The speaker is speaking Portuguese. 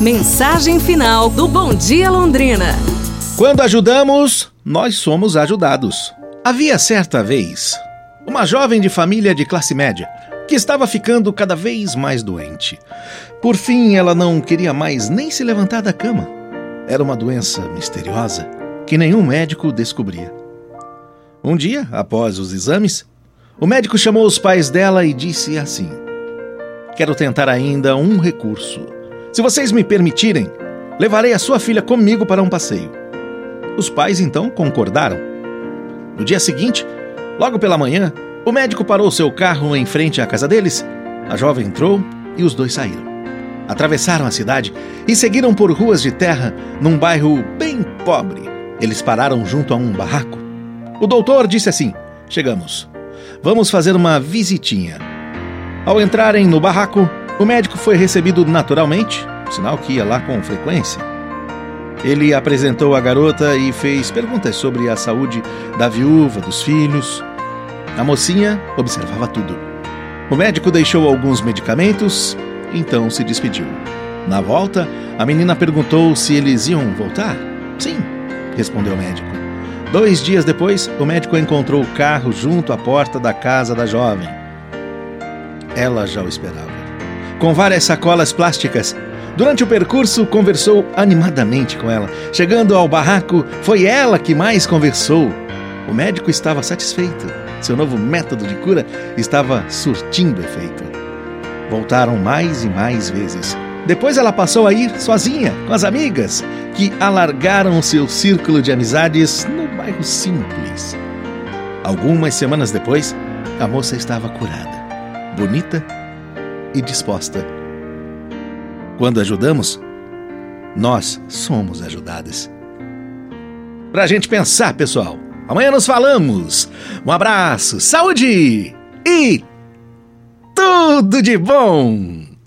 Mensagem final do Bom Dia Londrina. Quando ajudamos, nós somos ajudados. Havia certa vez uma jovem de família de classe média que estava ficando cada vez mais doente. Por fim, ela não queria mais nem se levantar da cama. Era uma doença misteriosa que nenhum médico descobria. Um dia, após os exames, o médico chamou os pais dela e disse assim: Quero tentar ainda um recurso. Se vocês me permitirem, levarei a sua filha comigo para um passeio. Os pais então concordaram. No dia seguinte, logo pela manhã, o médico parou seu carro em frente à casa deles. A jovem entrou e os dois saíram. Atravessaram a cidade e seguiram por ruas de terra num bairro bem pobre. Eles pararam junto a um barraco. O doutor disse assim: Chegamos. Vamos fazer uma visitinha. Ao entrarem no barraco, o médico foi recebido naturalmente, sinal que ia lá com frequência. Ele apresentou a garota e fez perguntas sobre a saúde da viúva, dos filhos. A mocinha observava tudo. O médico deixou alguns medicamentos, então se despediu. Na volta, a menina perguntou se eles iam voltar. Sim, respondeu o médico. Dois dias depois, o médico encontrou o carro junto à porta da casa da jovem. Ela já o esperava com várias sacolas plásticas. Durante o percurso, conversou animadamente com ela. Chegando ao barraco, foi ela que mais conversou. O médico estava satisfeito. Seu novo método de cura estava surtindo efeito. Voltaram mais e mais vezes. Depois ela passou a ir sozinha, com as amigas, que alargaram seu círculo de amizades no bairro simples. Algumas semanas depois, a moça estava curada, bonita e disposta. Quando ajudamos, nós somos ajudadas. Pra gente pensar, pessoal. Amanhã nos falamos. Um abraço, saúde e tudo de bom!